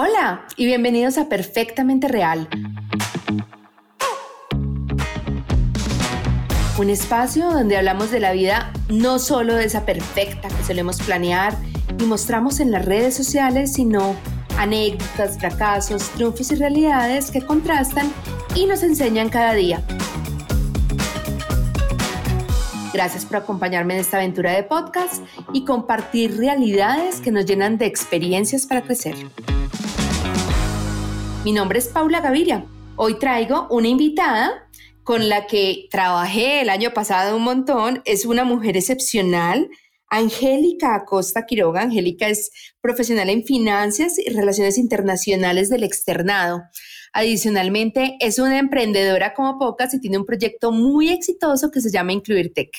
Hola y bienvenidos a Perfectamente Real. Un espacio donde hablamos de la vida no solo de esa perfecta que solemos planear y mostramos en las redes sociales, sino anécdotas, fracasos, triunfos y realidades que contrastan y nos enseñan cada día. Gracias por acompañarme en esta aventura de podcast y compartir realidades que nos llenan de experiencias para crecer. Mi nombre es Paula Gaviria. Hoy traigo una invitada con la que trabajé el año pasado un montón. Es una mujer excepcional, Angélica Acosta Quiroga. Angélica es profesional en finanzas y relaciones internacionales del externado. Adicionalmente, es una emprendedora como pocas y tiene un proyecto muy exitoso que se llama Incluir Tech.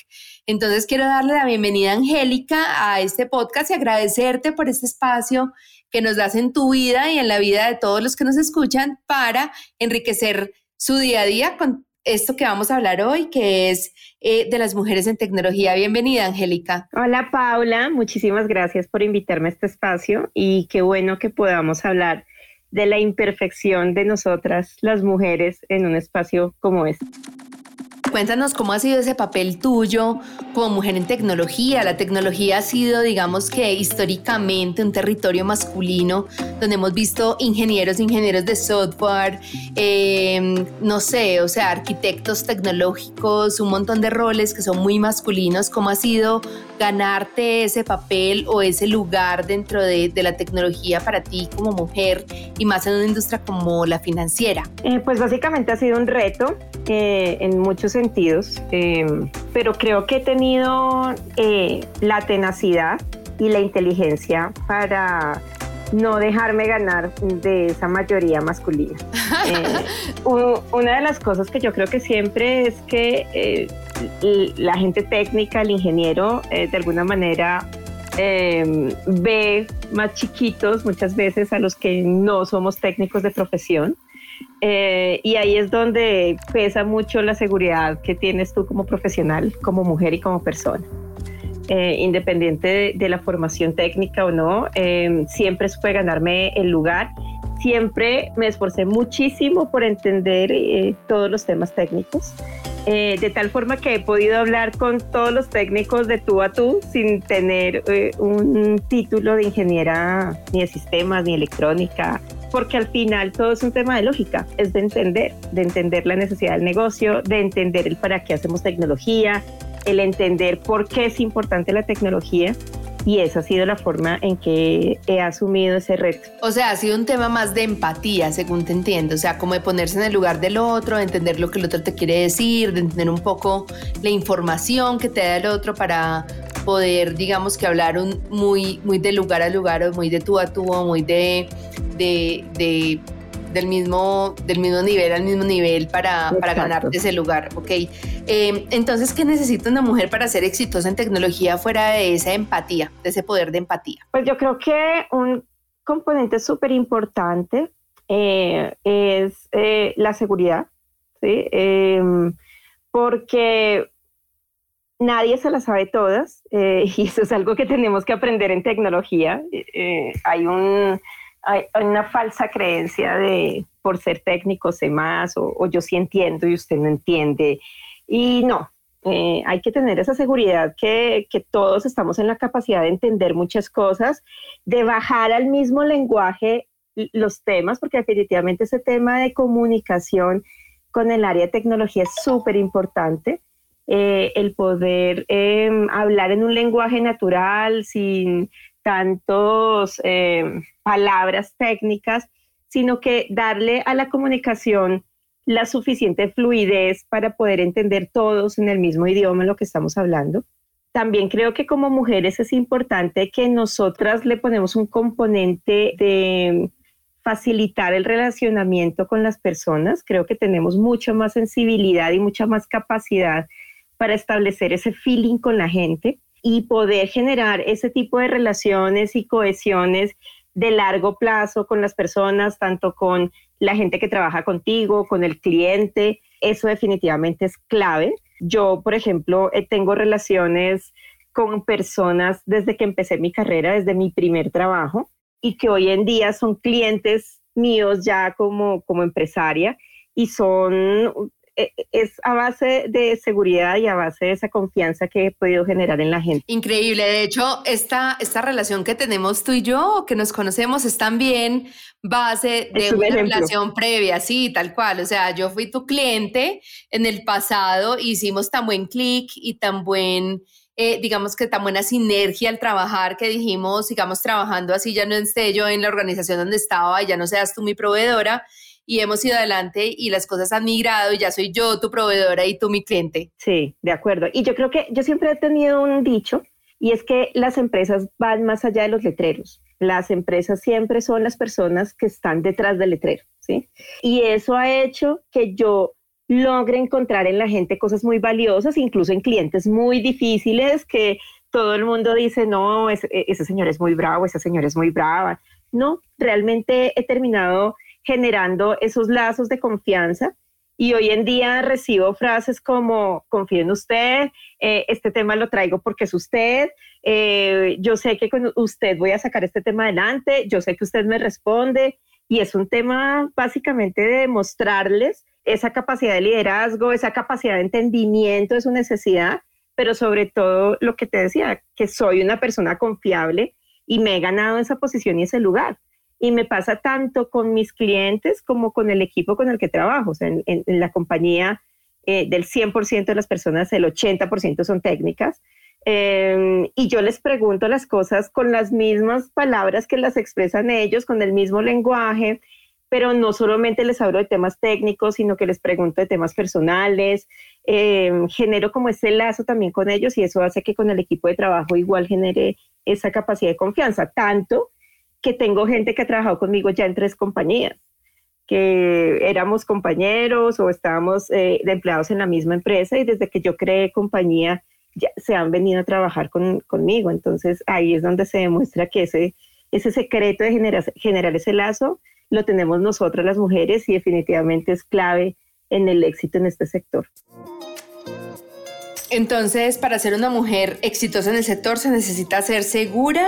Entonces, quiero darle la bienvenida, Angélica, a este podcast y agradecerte por este espacio que nos das en tu vida y en la vida de todos los que nos escuchan para enriquecer su día a día con esto que vamos a hablar hoy, que es eh, de las mujeres en tecnología. Bienvenida, Angélica. Hola, Paula. Muchísimas gracias por invitarme a este espacio y qué bueno que podamos hablar de la imperfección de nosotras, las mujeres, en un espacio como este. Cuéntanos cómo ha sido ese papel tuyo como mujer en tecnología. La tecnología ha sido, digamos que históricamente, un territorio masculino donde hemos visto ingenieros, ingenieros de software, em, no sé, o sea, arquitectos tecnológicos, un montón de roles que son muy masculinos. ¿Cómo ha sido ganarte ese papel o ese lugar dentro de, la tecnología para ti como mujer y más en una industria como la financiera? Eh, pues básicamente ha sido un reto eh, en muchos sentidos, eh, pero creo que he tenido la tenacidad y la inteligencia para no dejarme ganar de esa mayoría masculina. una de las cosas que yo creo que siempre es que la gente técnica, el ingeniero, eh, de alguna manera em, ve más chiquitos muchas veces a los que no somos técnicos de profesión. Eh, y ahí es donde pesa mucho la seguridad que tienes tú como profesional, como mujer y como persona. Eh, independiente de, la formación técnica o no, em, siempre supe ganarme el lugar. Siempre me esforcé muchísimo por entender todos los temas técnicos. Eh, de tal forma que he podido hablar con todos los técnicos de tú a tú sin tener eh, un título de ingeniera ni de sistemas ni electrónica, porque al final todo es un tema de lógica, es de entender, de entender la necesidad del negocio, de entender el para qué hacemos tecnología, el entender por qué es importante la tecnología y esa ha sido la forma en que he asumido ese reto. O sea, ha sido un tema más de empatía, según te entiendo, o sea, como de ponerse en el lugar del otro, de entender lo que el otro te quiere decir, de entender un poco la información que te da el otro para poder, digamos que hablar un, muy, muy de lugar a lugar o muy de tú a tú o muy de, de, de del mismo, del mismo nivel al mismo nivel para, para ganarte ese lugar, ¿ok? Eh, entonces, ¿qué necesita una mujer para ser exitosa en tecnología fuera de esa empatía, de ese poder de empatía? Pues yo creo que un componente súper importante eh, es eh, la seguridad, ¿sí? Em, porque nadie se la sabe todas y eso es algo que tenemos que aprender en tecnología. hay un hay, una falsa creencia de por ser técnico sé más o, yo sí entiendo y usted no entiende. Y no, eh, hay que tener esa seguridad que, que, todos estamos en la capacidad de entender muchas cosas, de bajar al mismo lenguaje los temas, porque definitivamente ese tema de comunicación con el área de tecnología es súper importante. Eh, el poder em, hablar en un lenguaje natural sin tantos em, palabras técnicas, sino que darle a la comunicación la suficiente fluidez para poder entender todos en el mismo idioma lo que estamos hablando. También creo que como mujeres es importante que nosotras le ponemos un componente de facilitar el relacionamiento con las personas. Creo que tenemos mucha más sensibilidad y mucha más capacidad para establecer ese feeling con la gente y poder generar ese tipo de relaciones y cohesiones de largo plazo con las personas, tanto con la gente que trabaja contigo, con el cliente. Eso definitivamente es clave. Yo, por ejemplo, eh, tengo relaciones con personas desde que empecé mi carrera, desde mi primer trabajo. y que hoy en día son clientes míos ya como, como empresaria y son es a base de seguridad y a base de esa confianza que he podido generar en la gente. Increíble. De hecho, esta, esta relación que tenemos tú y yo, que nos conocemos, es también base de una relación previa, sí, tal cual. O sea, yo fui tu cliente en el pasado, hicimos tan buen clic y tan buen... Eh, digamos que tan buena sinergia al trabajar que dijimos, sigamos trabajando así, ya no esté yo en la organización donde estaba y ya no seas tú mi proveedora, y hemos ido adelante y las cosas han migrado y ya soy yo tu proveedora y tú mi cliente. Sí, de acuerdo. Y yo creo que yo siempre he tenido un dicho y es que las empresas van más allá de los letreros. Las empresas siempre son las personas que están detrás del letrero, ¿sí? Y eso ha hecho que yo logre encontrar en la gente cosas muy valiosas, incluso en clientes muy difíciles que todo el mundo dice, no, ese, ese señor es muy bravo, esa señora es muy brava. No, realmente he terminado generando esos lazos de confianza. Y hoy en día recibo frases como, confío en usted, eh, este tema lo traigo porque es usted, eh, yo sé que con usted voy a sacar este tema adelante, yo sé que usted me responde. Y es un tema básicamente de demostrarles esa capacidad de liderazgo, esa capacidad de entendimiento de su necesidad, pero sobre todo lo que te decía, que soy una persona confiable y me he ganado esa posición y ese lugar y me pasa tanto con mis clientes como con el equipo con el que trabajo. O sea, en, la compañía eh, del 100% de las personas, el 80% son técnicas. Em, y yo les pregunto las cosas con las mismas palabras que las expresan ellos, con el mismo lenguaje, pero no solamente les hablo de temas técnicos, sino que les pregunto de temas personales, em, genero como ese lazo también con ellos y eso hace que con el equipo de trabajo igual genere esa capacidad de confianza, tanto que tengo gente que ha trabajado conmigo ya en tres compañías, que éramos compañeros o estábamos eh, de empleados en la misma empresa y desde que yo creé compañía ya se han venido a trabajar conmigo. Entonces ahí es donde se demuestra que ese, ese secreto de generar, generar ese lazo lo tenemos nosotras las mujeres y definitivamente es clave en el éxito en este sector. Entonces, para ser una mujer exitosa en el sector se necesita ser segura,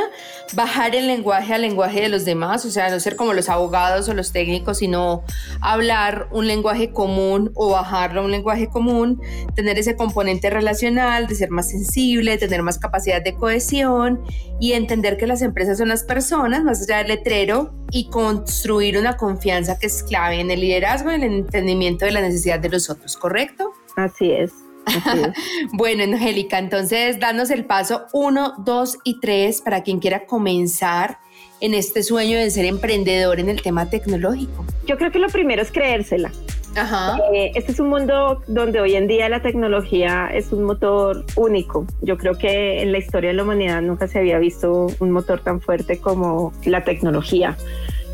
bajar el lenguaje al lenguaje de los demás, o sea, no ser como los abogados o los técnicos, sino hablar un lenguaje común o bajarlo a un lenguaje común, tener ese componente relacional, de ser más sensible, tener más capacidad de cohesión y entender que las empresas son las personas, más allá del letrero, y construir una confianza que es clave en el liderazgo y en el entendimiento de la necesidad de los otros, ¿correcto? Así es. bueno, Angélica, entonces danos el paso uno, dos y tres para quien quiera comenzar en este sueño de ser emprendedor en el tema tecnológico. Yo creo que lo primero es creérsela. Ajá. Eh, este es un mundo donde hoy en día la tecnología es un motor único. Yo creo que en la historia de la humanidad nunca se había visto un motor tan fuerte como la tecnología.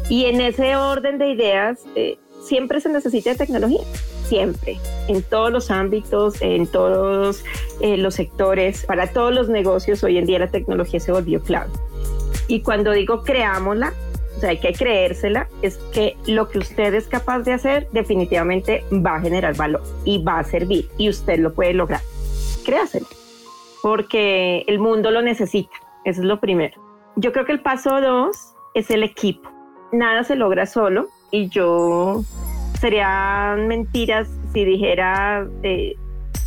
Y en ese orden de ideas, eh, siempre se necesita tecnología siempre, en todos los ámbitos, en todos eh, los sectores, para todos los negocios, hoy en día la tecnología se volvió clave. Y cuando digo creámosla, o sea, hay que creérsela, es que lo que usted es capaz de hacer definitivamente va a generar valor y va a servir y usted lo puede lograr. Créaselo, porque el mundo lo necesita, eso es lo primero. Yo creo que el paso dos es el equipo. Nada se logra solo y yo serían mentiras si dijera eh,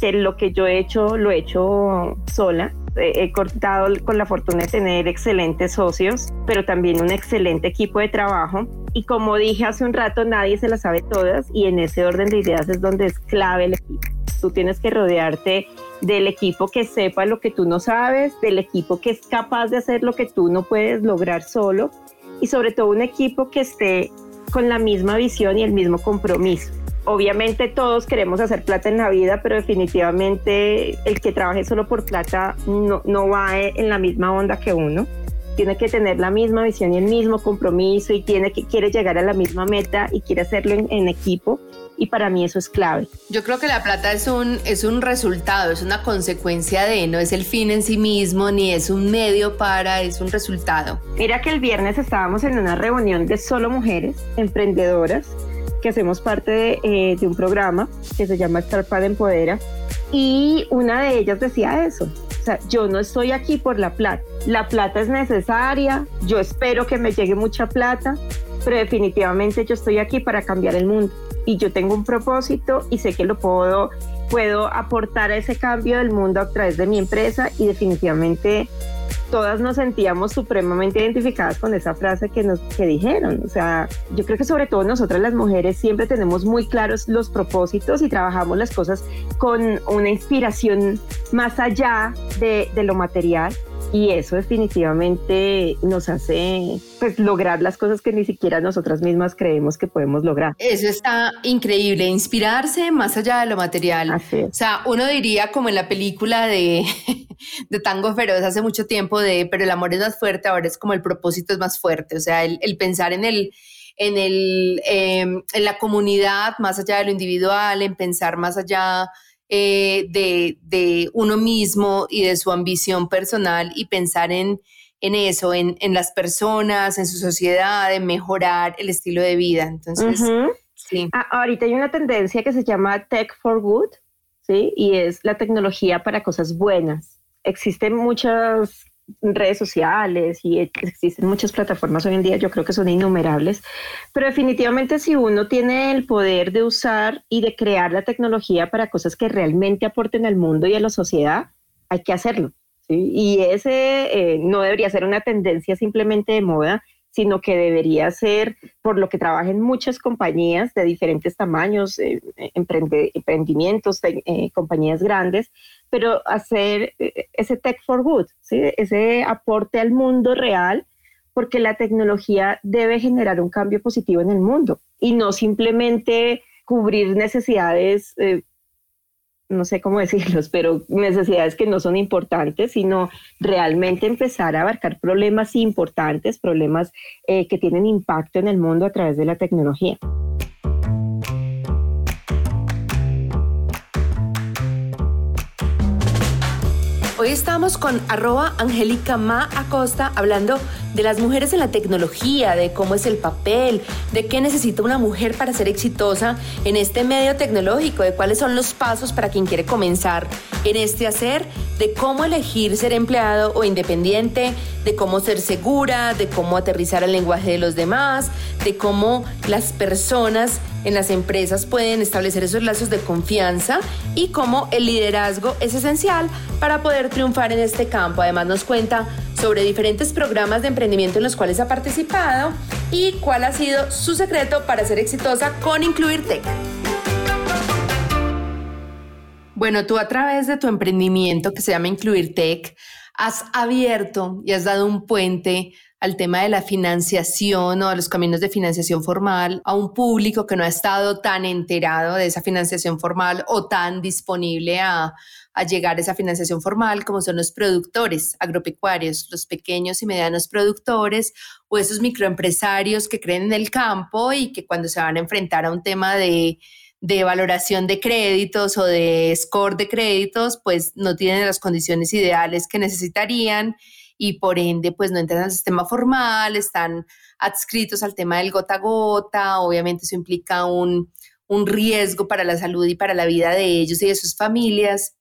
que lo que yo he hecho lo he hecho sola. he cortado con la fortuna de tener excelentes socios, pero también un excelente equipo de trabajo. Y como dije hace un rato, nadie se las sabe todas y en ese orden de ideas es donde es clave el equipo. Tú tienes que rodearte del equipo que sepa lo que tú no sabes, del equipo que es capaz de hacer lo que tú no puedes lograr solo y sobre todo un equipo que esté con la misma visión y el mismo compromiso. Obviamente todos queremos hacer plata en la vida, pero definitivamente el que trabaje solo por plata no, no va en la misma onda que uno. Tiene que tener la misma visión y el mismo compromiso y tiene que quiere llegar a la misma meta y quiere hacerlo en equipo y para mí eso es clave. Yo creo que la plata es un, es un resultado, es una consecuencia de, no es el fin en sí mismo, ni es un medio para, es un resultado. Mira que el viernes estábamos en una reunión de solo mujeres emprendedoras que hacemos parte de, eh, de un programa que se llama Startup Empodera y una de ellas decía eso, o sea, yo no estoy aquí por la plata, la plata es necesaria, yo espero que me llegue mucha plata, pero definitivamente yo estoy aquí para cambiar el mundo y yo tengo un propósito y sé que lo puedo, puedo aportar a ese cambio del mundo a través de mi empresa y definitivamente todas nos sentíamos supremamente identificadas con esa frase que nos que dijeron. O sea, yo creo que sobre todo nosotras las mujeres siempre tenemos muy claros los propósitos y trabajamos las cosas con una inspiración más allá de, de lo material y eso definitivamente nos hace pues lograr las cosas que ni siquiera nosotras mismas creemos que podemos lograr. Eso está increíble, inspirarse más allá de lo material. O sea, uno diría como en la película de, de Tango Feroz hace mucho tiempo de, pero el amor es más fuerte, ahora es como el propósito es más fuerte, o sea, el, el pensar en el en, el, em, en la comunidad, más allá de lo individual, en pensar más allá eh, de, uno mismo y de su ambición personal y pensar en, en eso, en, las personas, en su sociedad, en mejorar el estilo de vida. Entonces, sí. Ah, ahorita hay una tendencia que se llama Tech for Good, ¿sí? Y es la tecnología para cosas buenas. Existen muchas redes sociales y existen muchas plataformas hoy en día, yo creo que son innumerables, pero definitivamente si uno tiene el poder de usar y de crear la tecnología para cosas que realmente aporten al mundo y a la sociedad, hay que hacerlo. Y ese eh, no debería ser una tendencia simplemente de moda, sino que debería ser por lo que trabajan muchas compañías de diferentes tamaños, eh, emprendimientos, eh, compañías grandes, pero hacer eh, ese tech for good, ese aporte al mundo real, porque la tecnología debe generar un cambio positivo en el mundo y no simplemente cubrir necesidades no sé cómo decirlos, pero necesidades que no son importantes, sino realmente empezar a abarcar problemas importantes, problemas eh, que tienen impacto en el mundo a través de la tecnología. Hoy estamos con arroba Angélica Ma Acosta hablando de las mujeres en la tecnología, de cómo es el papel, de qué necesita una mujer para ser exitosa en este medio tecnológico, de cuáles son los pasos para quien quiere comenzar en este hacer, de cómo elegir ser empleado o independiente, de cómo ser segura, de cómo aterrizar el lenguaje de los demás, de cómo las personas en las empresas pueden establecer esos lazos de confianza y cómo el liderazgo es esencial para poder triunfar en este campo. Además nos cuenta sobre diferentes programas de emprendimiento en los cuales ha participado y cuál ha sido su secreto para ser exitosa con Incluir Tech. Bueno, tú a través de tu emprendimiento que se llama Incluir Tech, has abierto y has dado un puente al tema de la financiación o a los caminos de financiación formal a un público que no ha estado tan enterado de esa financiación formal o tan disponible a, a llegar a esa financiación formal como son los productores agropecuarios, los pequeños y medianos productores o esos microempresarios que creen en el campo y que cuando se van a enfrentar a un tema de de valoración de créditos o de score de créditos, pues no tienen las condiciones ideales que necesitarían y por ende pues no entran al sistema formal, están adscritos al tema del gota a gota, obviamente eso implica un, un riesgo para la salud y para la vida de ellos y de sus familias.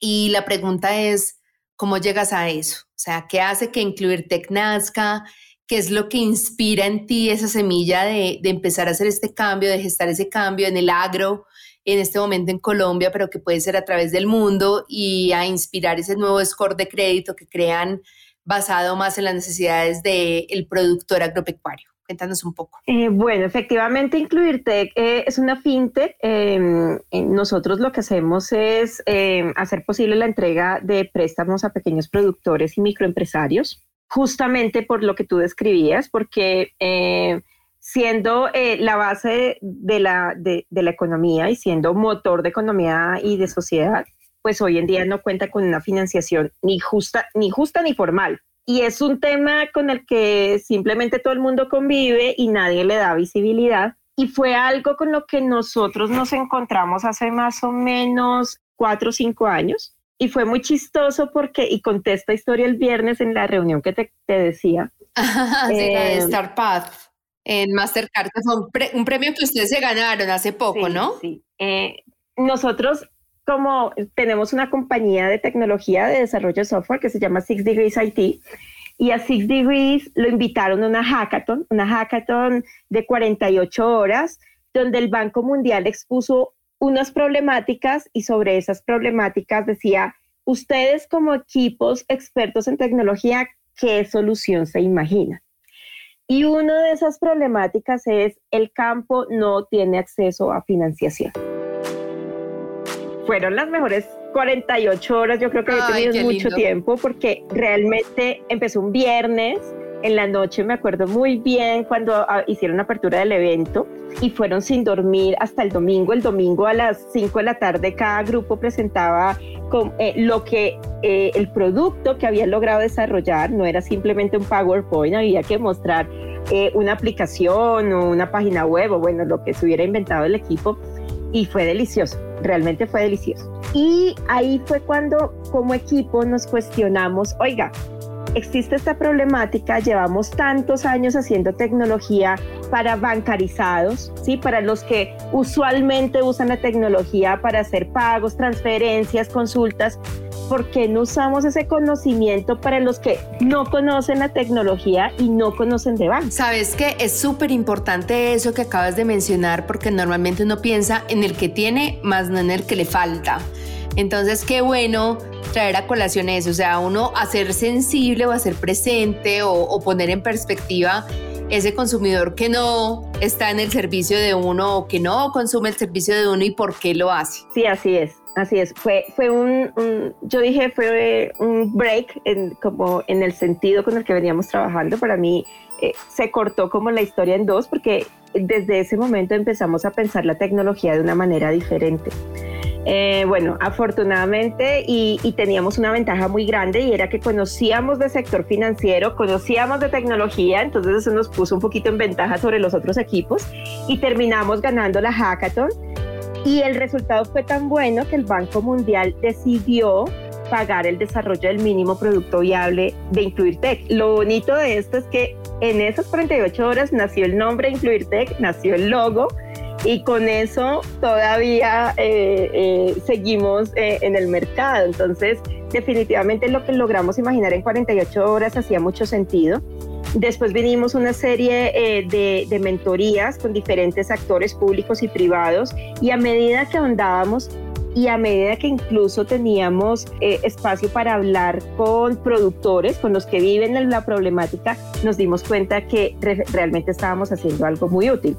Y la pregunta es, ¿cómo llegas a eso? O sea, ¿qué hace que Incluir Tech nazca? ¿Qué es lo que inspira en ti esa semilla de, de, empezar a hacer este cambio, de gestar ese cambio en el agro, en este momento en Colombia, pero que puede ser a través del mundo y a inspirar ese nuevo score de crédito que crean basado más en las necesidades del productor agropecuario? Cuéntanos un poco. Eh, bueno, efectivamente, Incluirtech eh, es una fintech. Em, nosotros lo que hacemos es em, hacer posible la entrega de préstamos a pequeños productores y microempresarios justamente por lo que tú describías, porque eh, siendo eh, la base de la, de, la economía y siendo motor de economía y de sociedad, pues hoy en día no cuenta con una financiación ni justa, ni justa ni formal. Y es un tema con el que simplemente todo el mundo convive y nadie le da visibilidad. Y fue algo con lo que nosotros nos encontramos hace más o menos cuatro o cinco años, y fue muy chistoso porque, y conté esta historia el viernes en la reunión que te, decía. sí, de eh, Star Path en Mastercard, fue un, premio que ustedes se ganaron hace poco, ¿no? Sí. Eh, nosotros como tenemos una compañía de tecnología de desarrollo de software que se llama Six Degrees IT y a Six Degrees lo invitaron a una hackathon, una hackathon de 48 horas, donde el Banco Mundial expuso unas problemáticas y sobre esas problemáticas decía, ustedes como equipos expertos en tecnología, ¿qué solución se imagina? Y una de esas problemáticas es el campo no tiene acceso a financiación. Fueron las mejores 48 horas, yo creo que he tenido mucho tiempo porque realmente empezó un viernes, en la noche me acuerdo muy bien cuando ah, hicieron la apertura del evento y fueron sin dormir hasta el domingo. El domingo a las 5 de la tarde cada grupo presentaba con, eh, lo que eh, el producto que habían logrado desarrollar. No era simplemente un PowerPoint, había que mostrar eh, una aplicación o una página web o bueno, lo que se hubiera inventado el equipo. Y fue delicioso, realmente fue delicioso. Y ahí fue cuando como equipo nos cuestionamos, oiga, existe esta problemática, llevamos tantos años haciendo tecnología para bancarizados, ¿sí? para los que usualmente usan la tecnología para hacer pagos, transferencias, consultas, ¿por qué no usamos ese conocimiento para los que no conocen la tecnología y no conocen de banco? Sabes que es súper importante eso que acabas de mencionar porque normalmente uno piensa en el que tiene más no en el que le falta. Entonces, qué bueno traer a colación eso, o sea, uno hacer sensible o hacer presente o, o poner en perspectiva ese consumidor que no está en el servicio de uno o que no consume el servicio de uno y por qué lo hace. Sí, así es. Así es, fue, fue un, yo dije, fue un break en, como en el sentido con el que veníamos trabajando. Para mí eh, se cortó como la historia en dos porque desde ese momento empezamos a pensar la tecnología de una manera diferente. Eh, bueno, afortunadamente y, y, teníamos una ventaja muy grande y era que conocíamos de sector financiero, conocíamos de tecnología, entonces eso nos puso un poquito en ventaja sobre los otros equipos y terminamos ganando la hackathon y el resultado fue tan bueno que el Banco Mundial decidió pagar el desarrollo del mínimo producto viable de IncluirTech. Lo bonito de esto es que en esas 48 horas nació el nombre IncluirTech, nació el logo y con eso todavía eh, eh, seguimos eh, en el mercado. Entonces, definitivamente lo que logramos imaginar en 48 horas hacía mucho sentido. Después vinimos una serie eh, de, mentorías con diferentes actores públicos y privados y a medida que ahondábamos y a medida que incluso teníamos eh, espacio para hablar con productores, con los que viven en la problemática, nos dimos cuenta que realmente estábamos haciendo algo muy útil.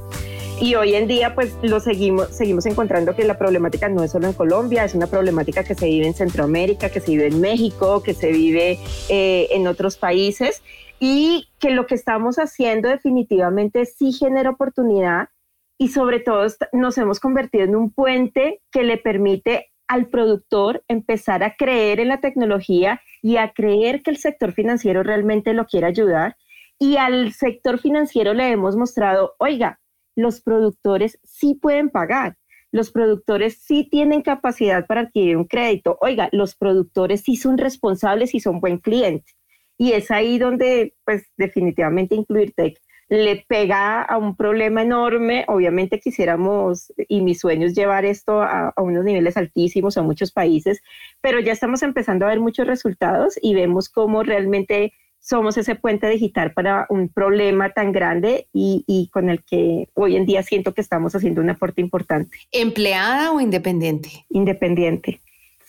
Y hoy en día pues lo seguimos, seguimos encontrando que la problemática no es solo en Colombia, es una problemática que se vive en Centroamérica, que se vive en México, que se vive eh, en otros países y que lo que estamos haciendo definitivamente sí genera oportunidad y sobre todo nos hemos convertido en un puente que le permite al productor empezar a creer en la tecnología y a creer que el sector financiero realmente lo quiere ayudar. Y al sector financiero le hemos mostrado, oiga, los productores sí pueden pagar, los productores sí tienen capacidad para adquirir un crédito, oiga, los productores sí son responsables y son buen cliente. Y es ahí donde, pues, definitivamente incluir tech le pega a un problema enorme. Obviamente quisiéramos, y mis sueños, llevar esto a, unos niveles altísimos a muchos países, pero ya estamos empezando a ver muchos resultados y vemos cómo realmente somos ese puente digital para un problema tan grande y, y, con el que hoy en día siento que estamos haciendo un aporte importante. ¿Empleada o independiente? Independiente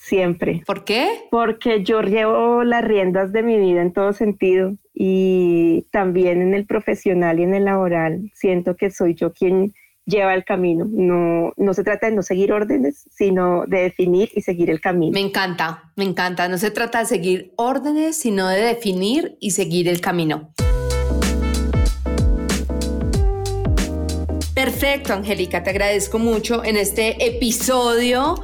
siempre. ¿Por qué? Porque yo llevo las riendas de mi vida en todo sentido y también en el profesional y en el laboral. Siento que soy yo quien lleva el camino. No, no se trata de no seguir órdenes, sino de definir y seguir el camino. Me encanta, me encanta. No se trata de seguir órdenes, sino de definir y seguir el camino. Perfecto, Angélica, te agradezco mucho en este episodio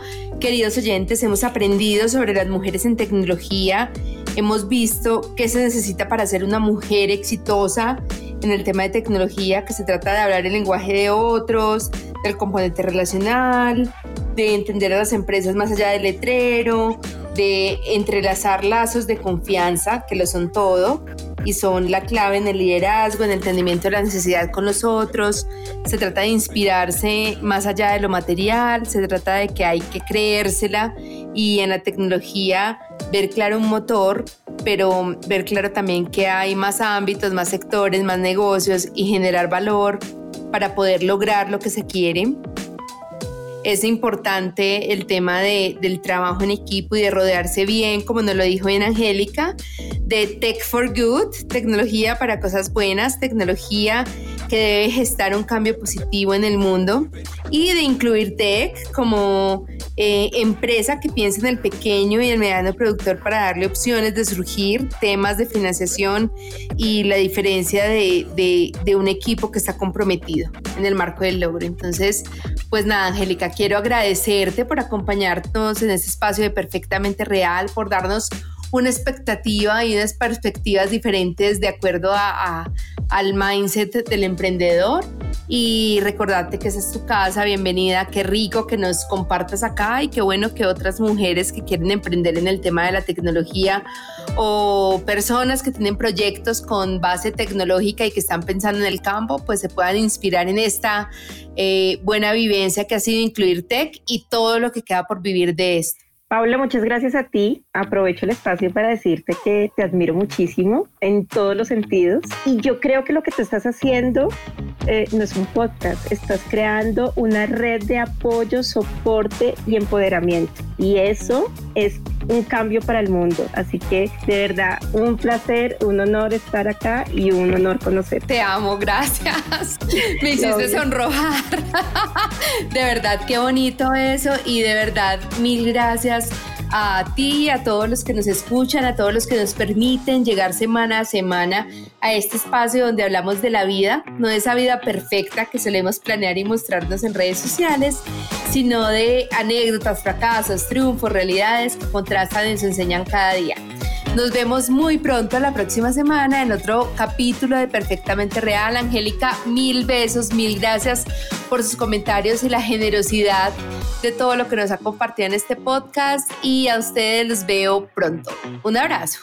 Queridos oyentes, hemos aprendido sobre las mujeres en tecnología, hemos visto qué se necesita para ser una mujer exitosa en el tema de tecnología, que se trata de hablar el lenguaje de otros, del componente relacional, de entender a las empresas más allá del letrero, de entrelazar lazos de confianza, que lo son todo, y son la clave en el liderazgo, en el entendimiento de la necesidad con los otros. Se trata de inspirarse más allá de lo material, se trata de que hay que creérsela y en la tecnología ver claro un motor, pero ver claro también que hay más ámbitos, más sectores, más negocios y generar valor para poder lograr lo que se quiere es importante el tema de, del trabajo en equipo y de rodearse bien, como nos lo dijo bien Angélica, de Tech for Good, tecnología para cosas buenas, tecnología que debe gestar un cambio positivo en el mundo y de incluir tech como eh, empresa que piensa en el pequeño y el mediano productor para darle opciones de surgir, temas de financiación y la diferencia de, de, un equipo que está comprometido en el marco del logro. Entonces, pues nada, Angélica, quiero agradecerte por acompañarnos en este espacio de Perfectamente Real, por darnos una expectativa y unas perspectivas diferentes de acuerdo a, al mindset del emprendedor. Y recordarte que esa es tu casa, bienvenida, qué rico que nos compartas acá y qué bueno que otras mujeres que quieren emprender en el tema de la tecnología o personas que tienen proyectos con base tecnológica y que están pensando en el campo, pues se puedan inspirar en esta eh, buena vivencia que ha sido incluir tech y todo lo que queda por vivir de esto. Paula, muchas gracias a ti. Aprovecho el espacio para decirte que te admiro muchísimo en todos los sentidos. Y yo creo que lo que tú estás haciendo eh, no es un podcast, estás creando una red de apoyo, soporte y empoderamiento. Y eso es un cambio para el mundo. Así que de verdad, un placer, un honor estar acá y un honor conocerte. Te amo, gracias. Me hiciste sonrojar. De verdad, qué bonito eso y de verdad, mil gracias a ti, a todos los que nos escuchan, a todos los que nos permiten llegar semana a semana a este espacio donde hablamos de la vida, no de esa vida perfecta que solemos planear y mostrarnos en redes sociales, sino de anécdotas, fracasos, triunfos, realidades que contrastan y nos enseñan cada día. Nos vemos muy pronto la próxima semana en otro capítulo de Perfectamente Real. Angélica, mil besos, mil gracias por sus comentarios y la generosidad de todo lo que nos ha compartido en este podcast y a ustedes los veo pronto. Un abrazo.